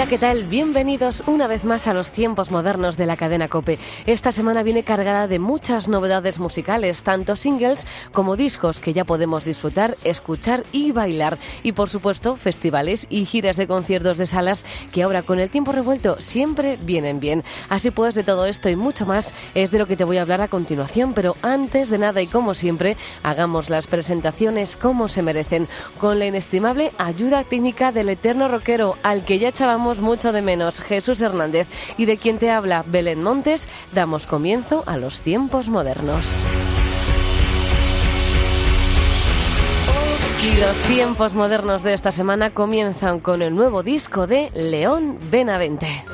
Hola, ¿qué tal? Bienvenidos una vez más a los tiempos modernos de la cadena Cope. Esta semana viene cargada de muchas novedades musicales, tanto singles como discos que ya podemos disfrutar, escuchar y bailar. Y por supuesto, festivales y giras de conciertos de salas que ahora con el tiempo revuelto siempre vienen bien. Así pues, de todo esto y mucho más es de lo que te voy a hablar a continuación, pero antes de nada y como siempre, hagamos las presentaciones como se merecen, con la inestimable ayuda técnica del eterno rockero al que ya echábamos mucho de menos, Jesús Hernández, y de quien te habla Belén Montes, damos comienzo a los tiempos modernos. Y los tiempos modernos de esta semana comienzan con el nuevo disco de León Benavente.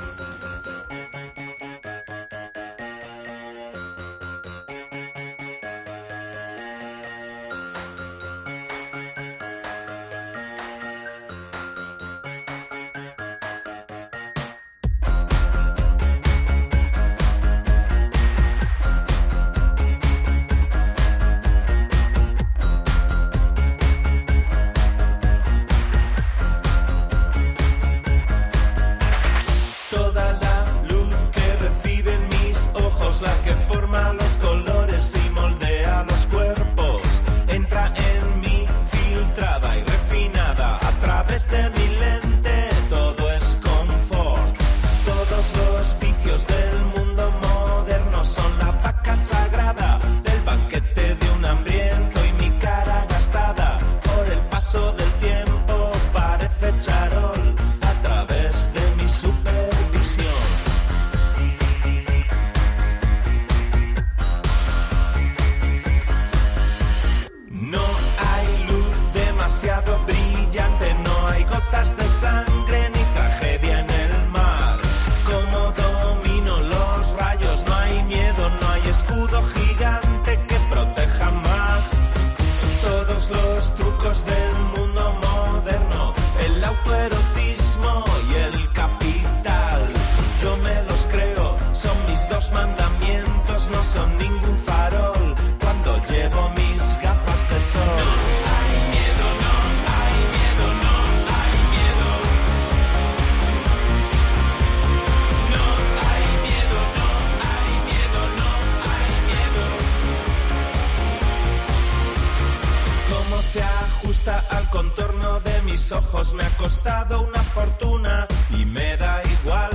mis ojos me ha costado una fortuna y me da igual.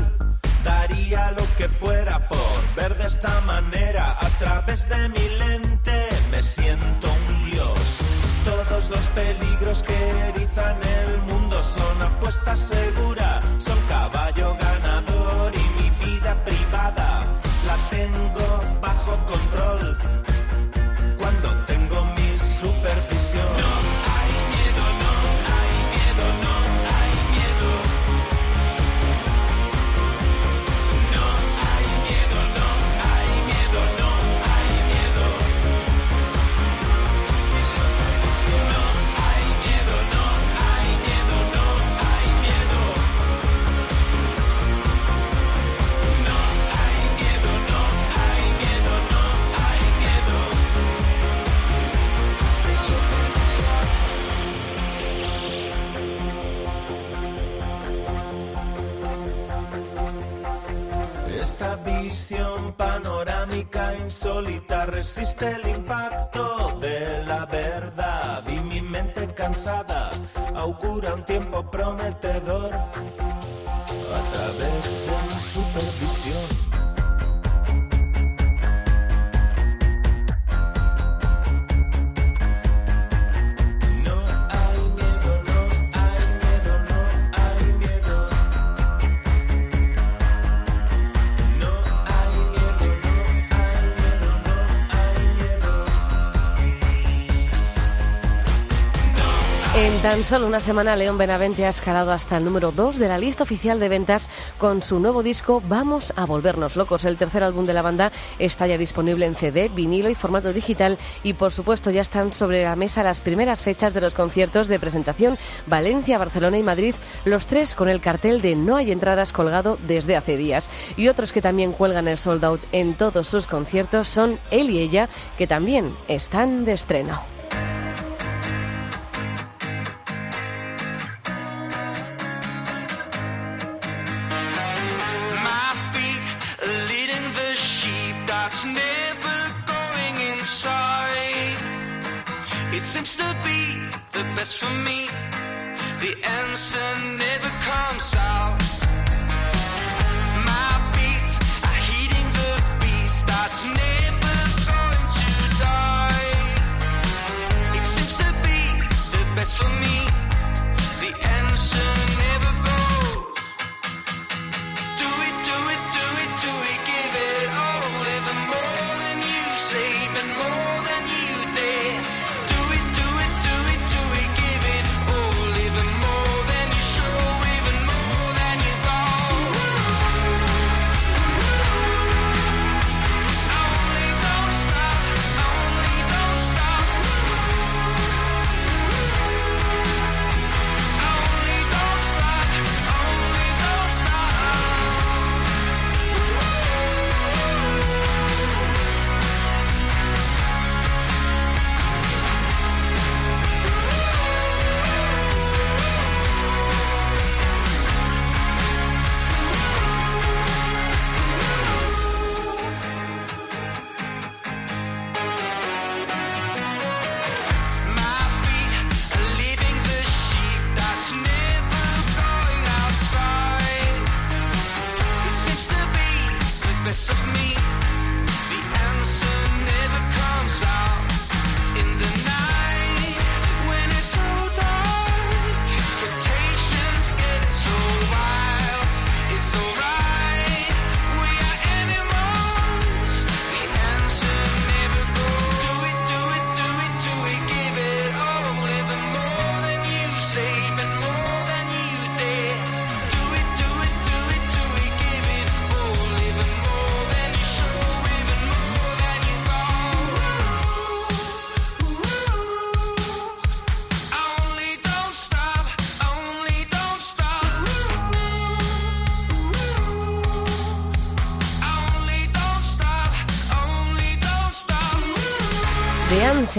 Daría lo que fuera por ver de esta manera a través de mi lente. Me siento un dios. Todos los peligros que erizan el mundo son apuesta segura, son caballos visión panorámica insólita resiste el impacto de la verdad y mi mente cansada augura un tiempo prometedor a través de mi supervisión. Tan solo una semana, León Benavente ha escalado hasta el número 2 de la lista oficial de ventas con su nuevo disco Vamos a volvernos locos. El tercer álbum de la banda está ya disponible en CD, vinilo y formato digital y por supuesto ya están sobre la mesa las primeras fechas de los conciertos de presentación Valencia, Barcelona y Madrid, los tres con el cartel de No hay entradas colgado desde hace días. Y otros que también cuelgan el sold out en todos sus conciertos son él y ella, que también están de estreno. For me.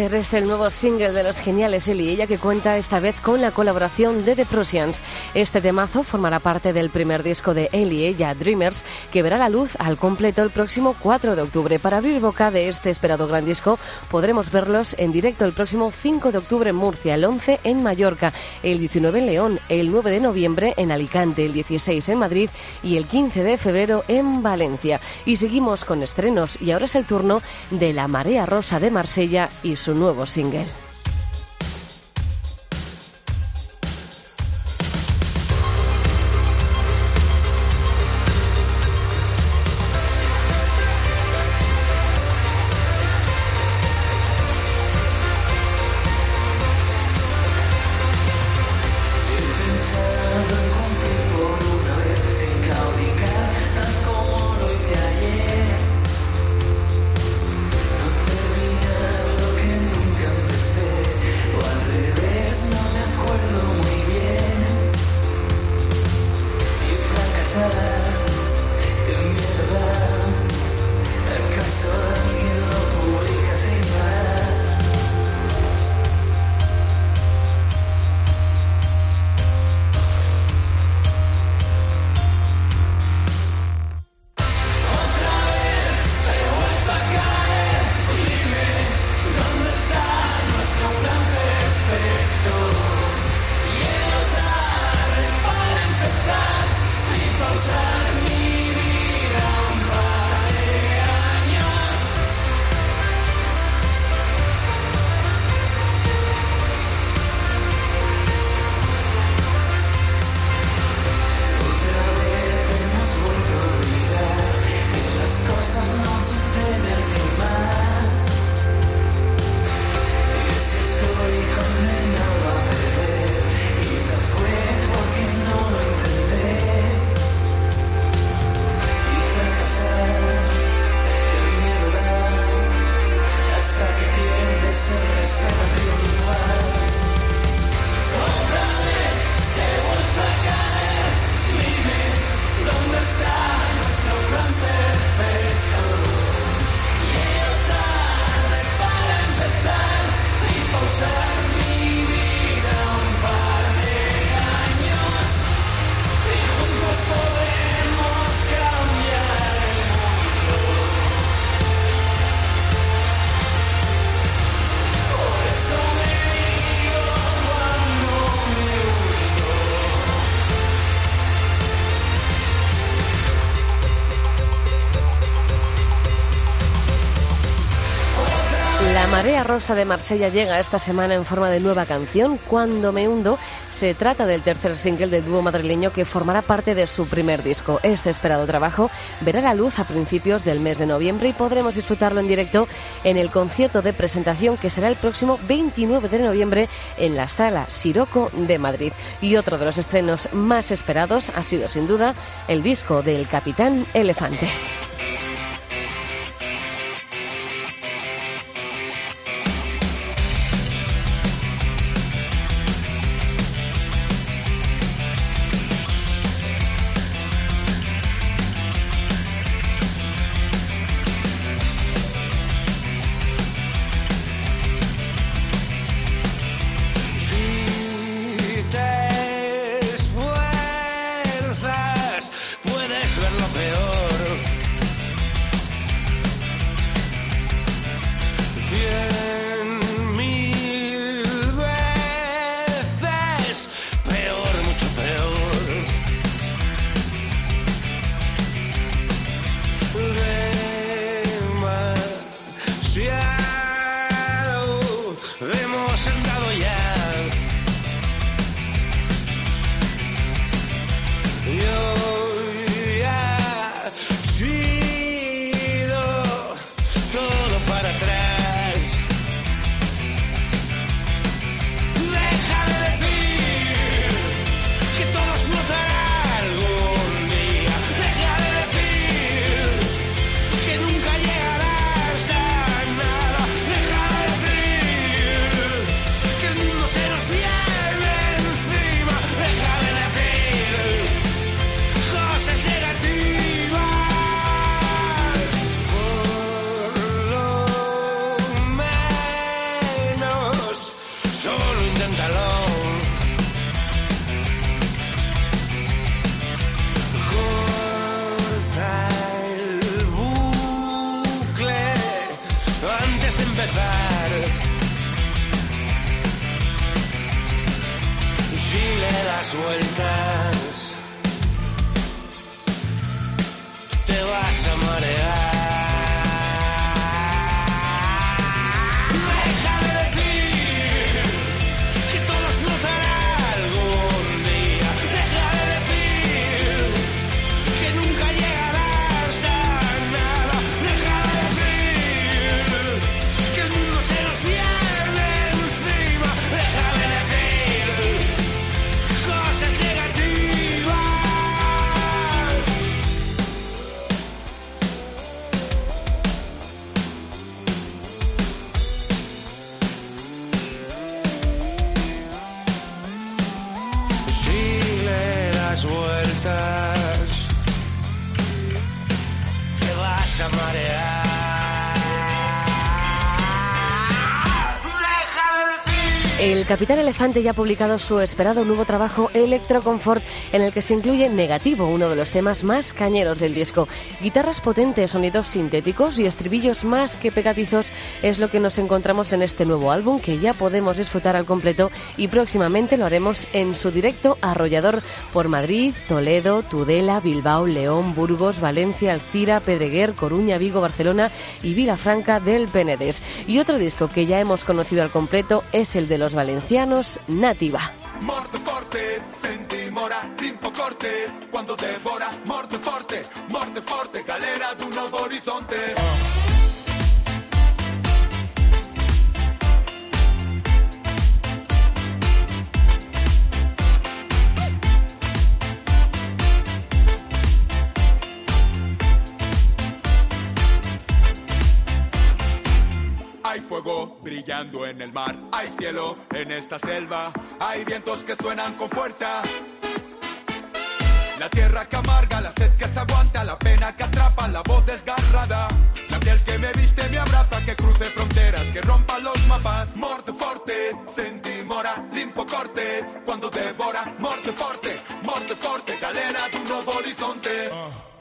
Answer es el nuevo single de los geniales Él y ella que cuenta esta vez con la colaboración de The Prussians. Este temazo formará parte del primer disco de Él y ella, Dreamers, que verá la luz al completo el próximo 4 de octubre. Para abrir boca de este esperado gran disco podremos verlos en directo el próximo 5 de octubre en Murcia, el 11 en Mallorca, el 19 en León, el 9 de noviembre en Alicante, el 16 en Madrid y el 15 de febrero en Valencia. Y seguimos con estrenos y ahora es el turno de La Marea Rosa de Marsella y su nuevo single. Rosa de Marsella llega esta semana en forma de nueva canción, Cuando me hundo. Se trata del tercer single del dúo madrileño que formará parte de su primer disco. Este esperado trabajo verá la luz a principios del mes de noviembre y podremos disfrutarlo en directo en el concierto de presentación que será el próximo 29 de noviembre en la sala Siroco de Madrid. Y otro de los estrenos más esperados ha sido sin duda el disco del Capitán Elefante. El Capitán Elefante ya ha publicado su esperado nuevo trabajo Electroconfort, en el que se incluye Negativo, uno de los temas más cañeros del disco. Guitarras potentes, sonidos sintéticos y estribillos más que pegadizos es lo que nos encontramos en este nuevo álbum que ya podemos disfrutar al completo y próximamente lo haremos en su directo arrollador por Madrid, Toledo, Tudela, Bilbao, León, Burgos, Valencia, Alcira, Pedreguer, Coruña, Vigo, Barcelona y Vilafranca del Penedés. Y otro disco que ya hemos conocido al completo es el de los valencianos Nativa. Morte forte, senti mora, limpo corte, quando devora, morte forte, morte forte, galera d'un nuovo orizzonte. Brillando en el mar, hay cielo en esta selva, hay vientos que suenan con fuerza. La tierra que amarga, la sed que se aguanta, la pena que atrapa, la voz desgarrada. La piel que me viste, me abraza, que cruce fronteras, que rompa los mapas. Morte forte, senti mora, limpo corte, quando devora. Morte forte, morte forte, galera d'un nuovo orizzonte. Ah,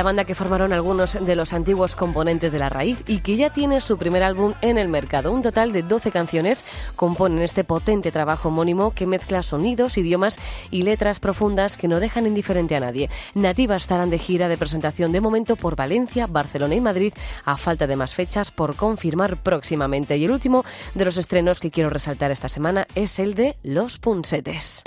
la banda que formaron algunos de los antiguos componentes de La Raíz y que ya tiene su primer álbum en el mercado. Un total de 12 canciones componen este potente trabajo homónimo que mezcla sonidos, idiomas y letras profundas que no dejan indiferente a nadie. Nativa estarán de gira de presentación de momento por Valencia, Barcelona y Madrid, a falta de más fechas por confirmar próximamente. Y el último de los estrenos que quiero resaltar esta semana es el de Los Punsetes.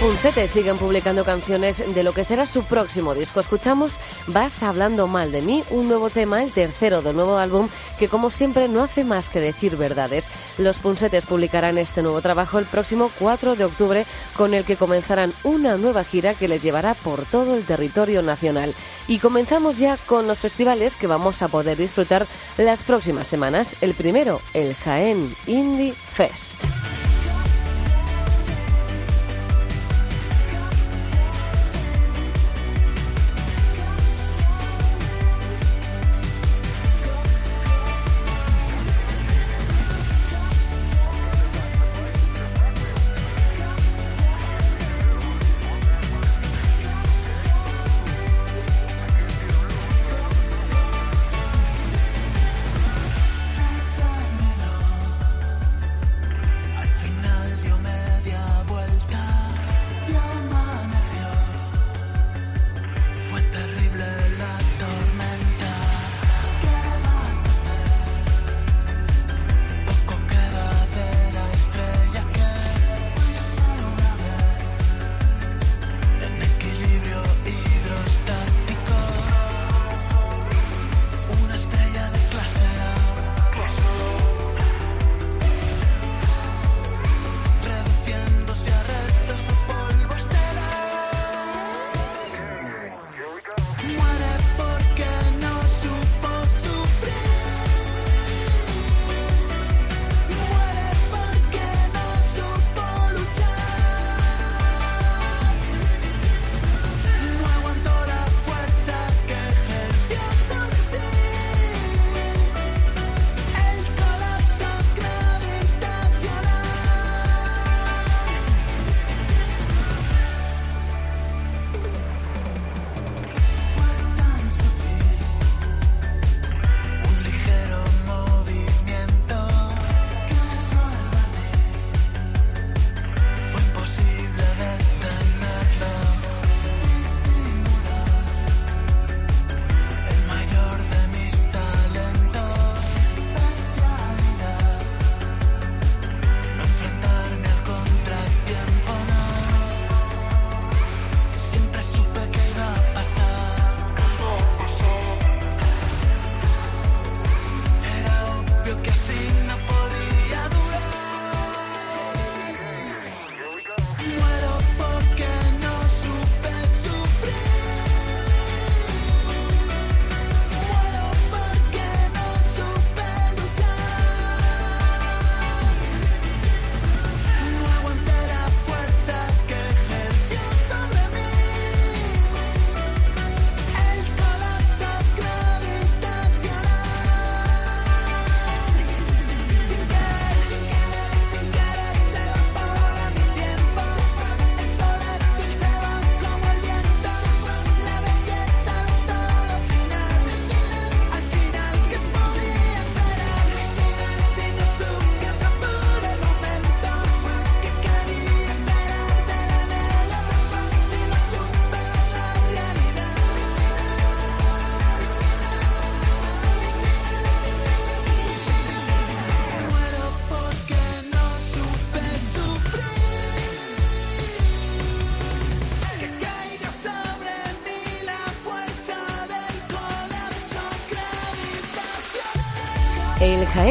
Los Punsetes siguen publicando canciones de lo que será su próximo disco. Escuchamos Vas hablando mal de mí, un nuevo tema, el tercero del nuevo álbum, que como siempre no hace más que decir verdades. Los Punsetes publicarán este nuevo trabajo el próximo 4 de octubre, con el que comenzarán una nueva gira que les llevará por todo el territorio nacional. Y comenzamos ya con los festivales que vamos a poder disfrutar las próximas semanas. El primero, el Jaén Indie Fest.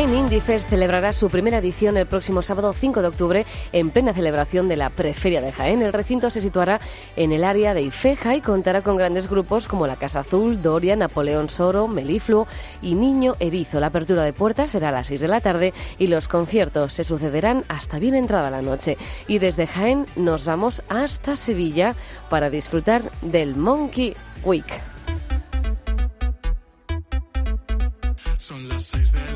Jaén celebrará su primera edición el próximo sábado 5 de octubre en plena celebración de la Preferia de Jaén. El recinto se situará en el área de Ifeja y contará con grandes grupos como la Casa Azul, Doria, Napoleón Soro, Melifluo y Niño Erizo. La apertura de puertas será a las 6 de la tarde y los conciertos se sucederán hasta bien entrada la noche. Y desde Jaén nos vamos hasta Sevilla para disfrutar del Monkey Week. Son las 6 de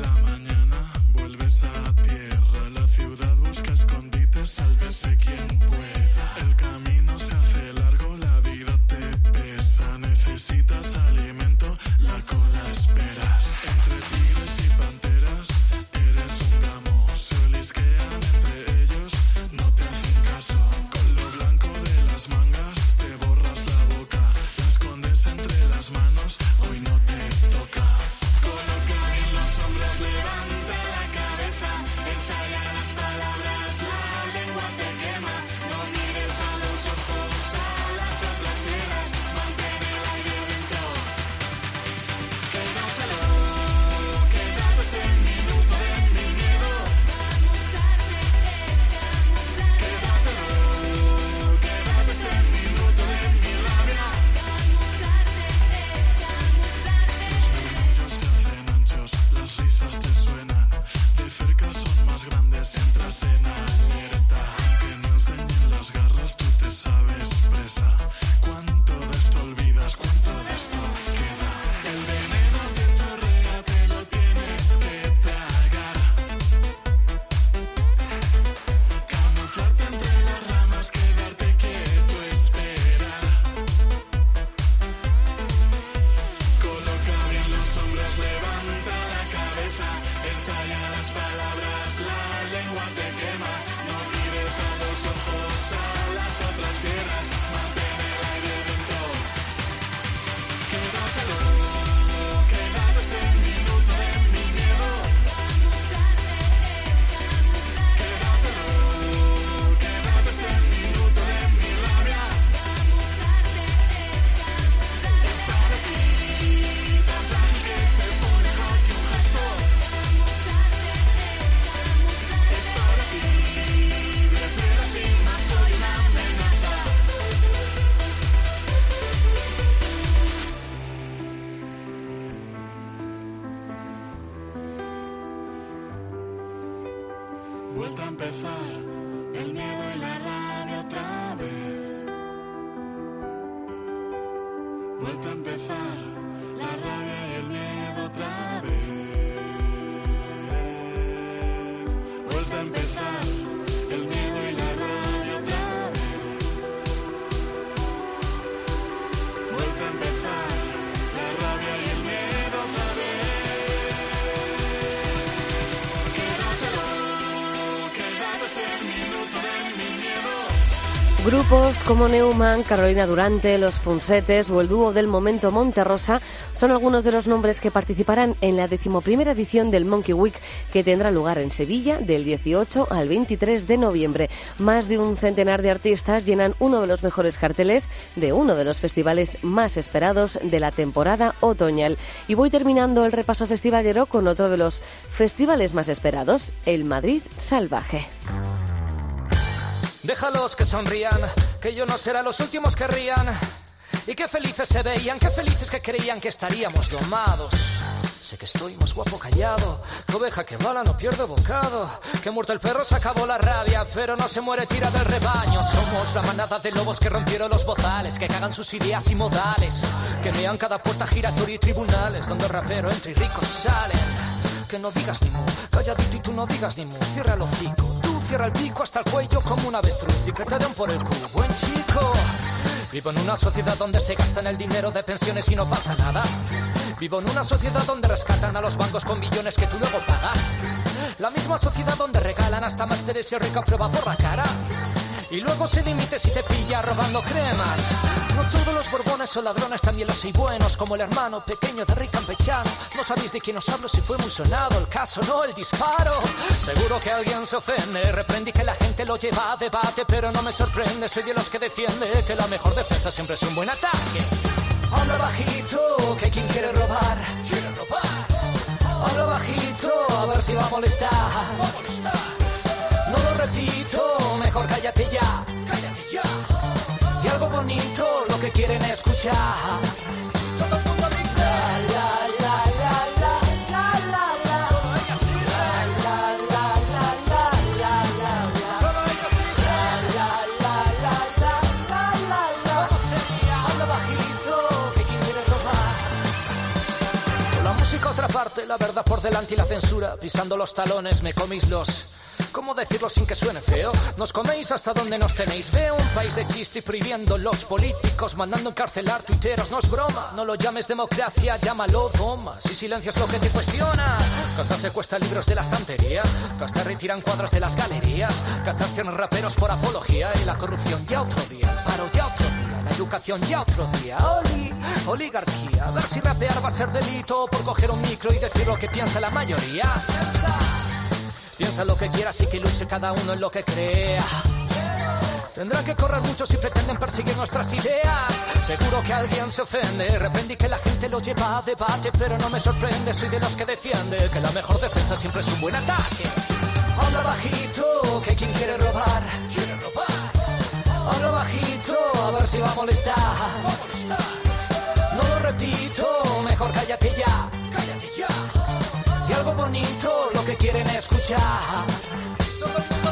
Grupos como Neumann, Carolina Durante, Los Punsetes o el dúo del momento Monterrosa son algunos de los nombres que participarán en la decimoprimera edición del Monkey Week que tendrá lugar en Sevilla del 18 al 23 de noviembre. Más de un centenar de artistas llenan uno de los mejores carteles de uno de los festivales más esperados de la temporada otoñal. Y voy terminando el repaso festivalero con otro de los festivales más esperados, el Madrid Salvaje. Déjalos que sonrían, que yo no será los últimos que rían. Y qué felices se veían, qué felices que creían que estaríamos domados. Sé que estoy más guapo callado, que oveja que bala no pierde bocado. Que muerto el perro se acabó la rabia, pero no se muere tira del rebaño. Somos la manada de lobos que rompieron los bozales, que cagan sus ideas y modales. Que vean cada puerta giratoria y tribunales, donde rapero entra y ricos salen. Que no digas ni mu, calladito y tú no digas ni mu, cierra el hocico. Cierra el pico hasta el cuello como un avestruz y que te den por el culo, buen chico. Vivo en una sociedad donde se gastan el dinero de pensiones y no pasa nada. Vivo en una sociedad donde rescatan a los bancos con billones que tú luego pagas. La misma sociedad donde regalan hasta másteres y rica prueba por la cara. Y luego se limite si te pilla robando cremas. No todos los borbones son ladrones, también los hay buenos, como el hermano pequeño de Rick Campechano. No sabéis de quién os hablo si fue muy sonado el caso, no el disparo. Seguro que alguien se ofende, reprendí que la gente lo lleva a debate, pero no me sorprende, soy de los que defiende que la mejor defensa siempre es un buen ataque. Habla bajito, que quien quiere robar, quiere robar. Habla bajito, a ver si va a molestar. No lo repito, mejor cállate ya lo que quieren escuchar. Todo el mundo dice la, la, la. La verdad por delante y la censura, pisando los talones me comís los ¿Cómo decirlo sin que suene feo? Nos coméis hasta donde nos tenéis. Veo un país de chiste y prohibiendo los políticos, mandando encarcelar tuiteros. No es broma, no lo llames democracia, llámalo doma. Si silencias lo que te cuestiona, Casta secuestra libros de la estantería, Casta retiran cuadros de las galerías, Casta accionan raperos por apología y la corrupción ya otro día, el paro ya otro día, la educación ya otro día. Oli, oligarquía, a ver si rapear va a ser delito por coger un micro y decir lo que piensa la mayoría. Piensa. Lo que quieras y que luche cada uno en lo que crea. Tendrán que correr mucho si pretenden perseguir nuestras ideas. Seguro que alguien se ofende. Repente que la gente lo lleva a debate, pero no me sorprende. Soy de los que defiende que la mejor defensa siempre es un buen ataque. Habla bajito, que quien quiere robar, quiere robar. Habla bajito, a ver si. Va a molestar. child.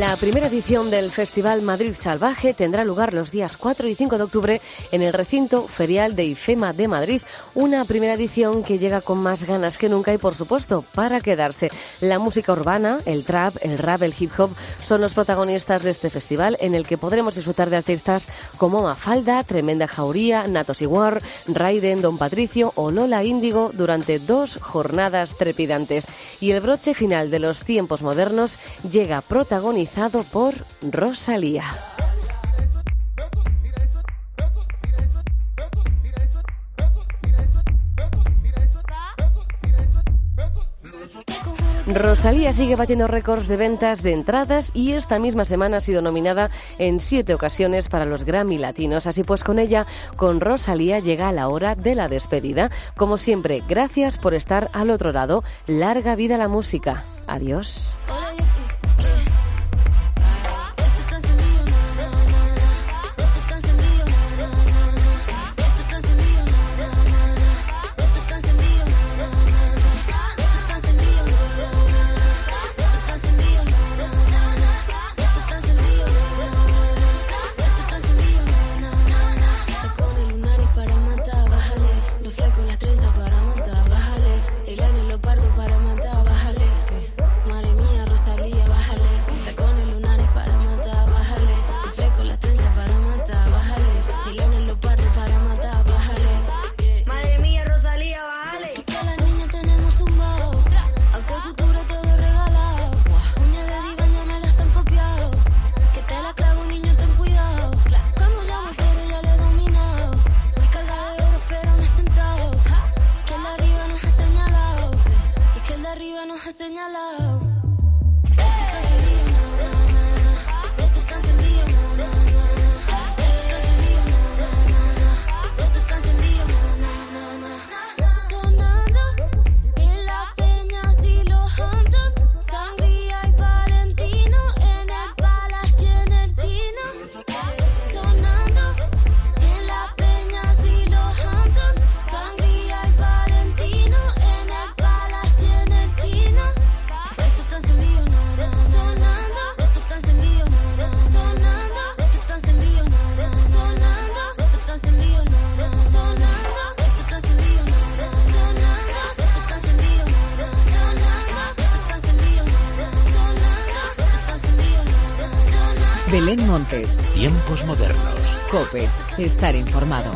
La primera edición del Festival Madrid Salvaje tendrá lugar los días 4 y 5 de octubre en el recinto ferial de IFEMA de Madrid. Una primera edición que llega con más ganas que nunca y, por supuesto, para quedarse. La música urbana, el trap, el rap, el hip hop son los protagonistas de este festival en el que podremos disfrutar de artistas como Mafalda, Tremenda Jauría, Natos Iguar, Raiden, Don Patricio o Lola Índigo durante dos jornadas trepidantes. Y el broche final de los tiempos modernos llega protagonizado por Rosalía. Rosalía sigue batiendo récords de ventas de entradas y esta misma semana ha sido nominada en siete ocasiones para los Grammy Latinos. Así pues, con ella, con Rosalía, llega la hora de la despedida. Como siempre, gracias por estar al otro lado. Larga vida la música. Adiós. que nos ha señalado. Esto encendido, na, na. Esto encendido, na, na. Belén Montes, Tiempos modernos. Cope, estar informado.